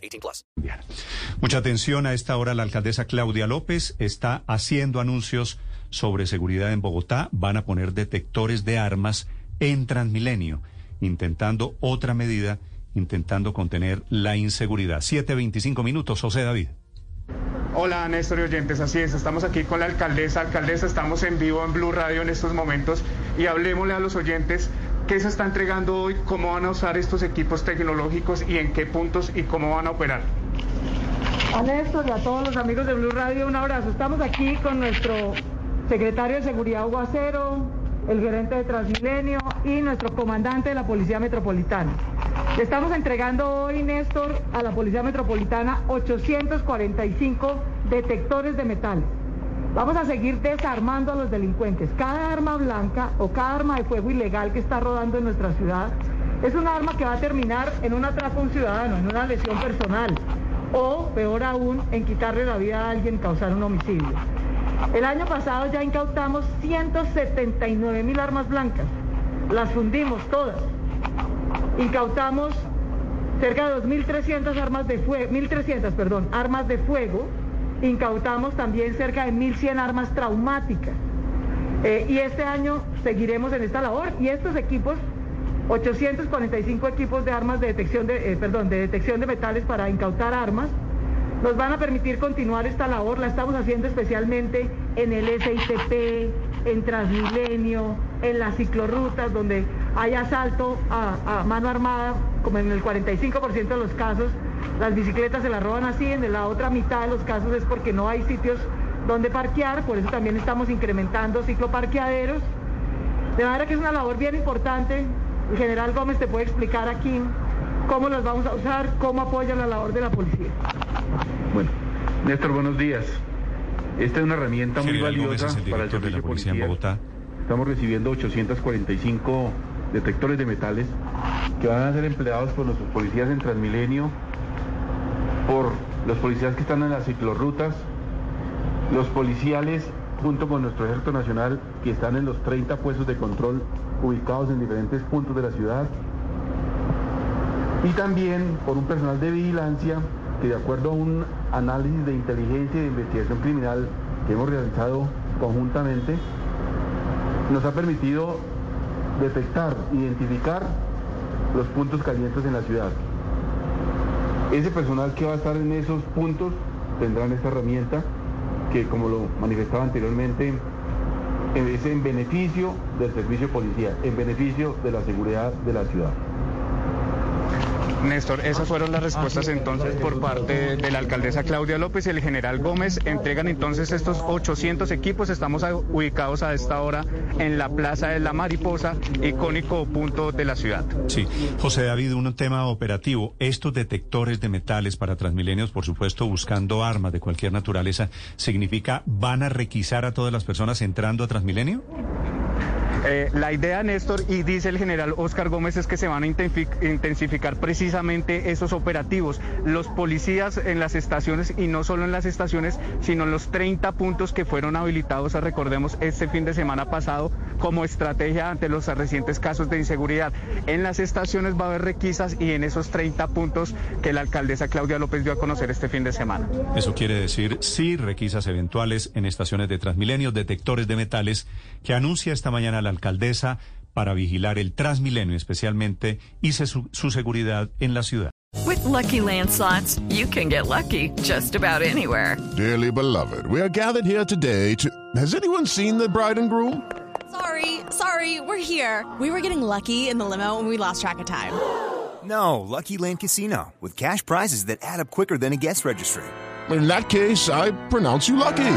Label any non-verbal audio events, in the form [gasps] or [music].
18 plus. Mucha atención a esta hora. La alcaldesa Claudia López está haciendo anuncios sobre seguridad en Bogotá. Van a poner detectores de armas en Transmilenio, intentando otra medida, intentando contener la inseguridad. 7.25 minutos. José David. Hola Néstor y oyentes, así es, estamos aquí con la alcaldesa. Alcaldesa, estamos en vivo en Blue Radio en estos momentos y hablemosle a los oyentes qué se está entregando hoy, cómo van a usar estos equipos tecnológicos y en qué puntos y cómo van a operar. A Néstor y a todos los amigos de Blue Radio, un abrazo. Estamos aquí con nuestro secretario de Seguridad Hugo Acero, el gerente de Transmilenio y nuestro comandante de la Policía Metropolitana. Le estamos entregando hoy, Néstor, a la Policía Metropolitana 845 detectores de metales. Vamos a seguir desarmando a los delincuentes. Cada arma blanca o cada arma de fuego ilegal que está rodando en nuestra ciudad es un arma que va a terminar en un atraco a un ciudadano, en una lesión personal o, peor aún, en quitarle la vida a alguien, causar un homicidio. El año pasado ya incautamos 179 mil armas blancas. Las fundimos todas. Incautamos cerca de 2.300 armas de fuego, 1.300, perdón, armas de fuego. Incautamos también cerca de 1.100 armas traumáticas. Eh, y este año seguiremos en esta labor. Y estos equipos, 845 equipos de armas de detección de, eh, perdón, de detección de metales para incautar armas, nos van a permitir continuar esta labor. La estamos haciendo especialmente en el SITP, en Transmilenio, en las ciclorrutas, donde hay asalto a, a mano armada, como en el 45% de los casos, las bicicletas se las roban así, en la otra mitad de los casos es porque no hay sitios donde parquear, por eso también estamos incrementando cicloparqueaderos. De manera que es una labor bien importante. El general Gómez te puede explicar aquí cómo las vamos a usar, cómo apoya la labor de la policía. Bueno, Néstor, buenos días. Esta es una herramienta muy General Gómez valiosa es el para el director de la servicio policía en. Bogotá. Estamos recibiendo 845 detectores de metales que van a ser empleados por nuestros policías en Transmilenio, por los policías que están en las ciclorrutas, los policiales junto con nuestro ejército nacional que están en los 30 puestos de control ubicados en diferentes puntos de la ciudad y también por un personal de vigilancia que de acuerdo a un análisis de inteligencia y de investigación criminal que hemos realizado conjuntamente, nos ha permitido detectar, identificar los puntos calientes en la ciudad. Ese personal que va a estar en esos puntos tendrán esta herramienta que, como lo manifestaba anteriormente, es en beneficio del servicio policial, en beneficio de la seguridad de la ciudad. Néstor, esas fueron las respuestas entonces por parte de la alcaldesa Claudia López y el general Gómez. Entregan entonces estos 800 equipos. Estamos ubicados a esta hora en la Plaza de la Mariposa, icónico punto de la ciudad. Sí, José David, un tema operativo. Estos detectores de metales para Transmilenios, por supuesto, buscando armas de cualquier naturaleza, ¿significa van a requisar a todas las personas entrando a Transmilenio? Eh, la idea, Néstor, y dice el general Oscar Gómez, es que se van a intensificar precisamente esos operativos. Los policías en las estaciones, y no solo en las estaciones, sino en los 30 puntos que fueron habilitados, recordemos, este fin de semana pasado, como estrategia ante los recientes casos de inseguridad. En las estaciones va a haber requisas y en esos 30 puntos que la alcaldesa Claudia López dio a conocer este fin de semana. Eso quiere decir sí, requisas eventuales en estaciones de Transmilenio, detectores de metales, que anuncia esta mañana la alcaldesa para vigilar el Transmilenio especialmente y se- su, su seguridad en la ciudad. With Lucky Land slots, you can get lucky just about anywhere. Dearly beloved, we are gathered here today to. Has anyone seen the bride and groom? Sorry, sorry, we're here. We were getting lucky in the limo and we lost track of time. [gasps] No, Lucky Land Casino, with cash prizes that add up quicker than a guest registry. In that case, I pronounce you lucky.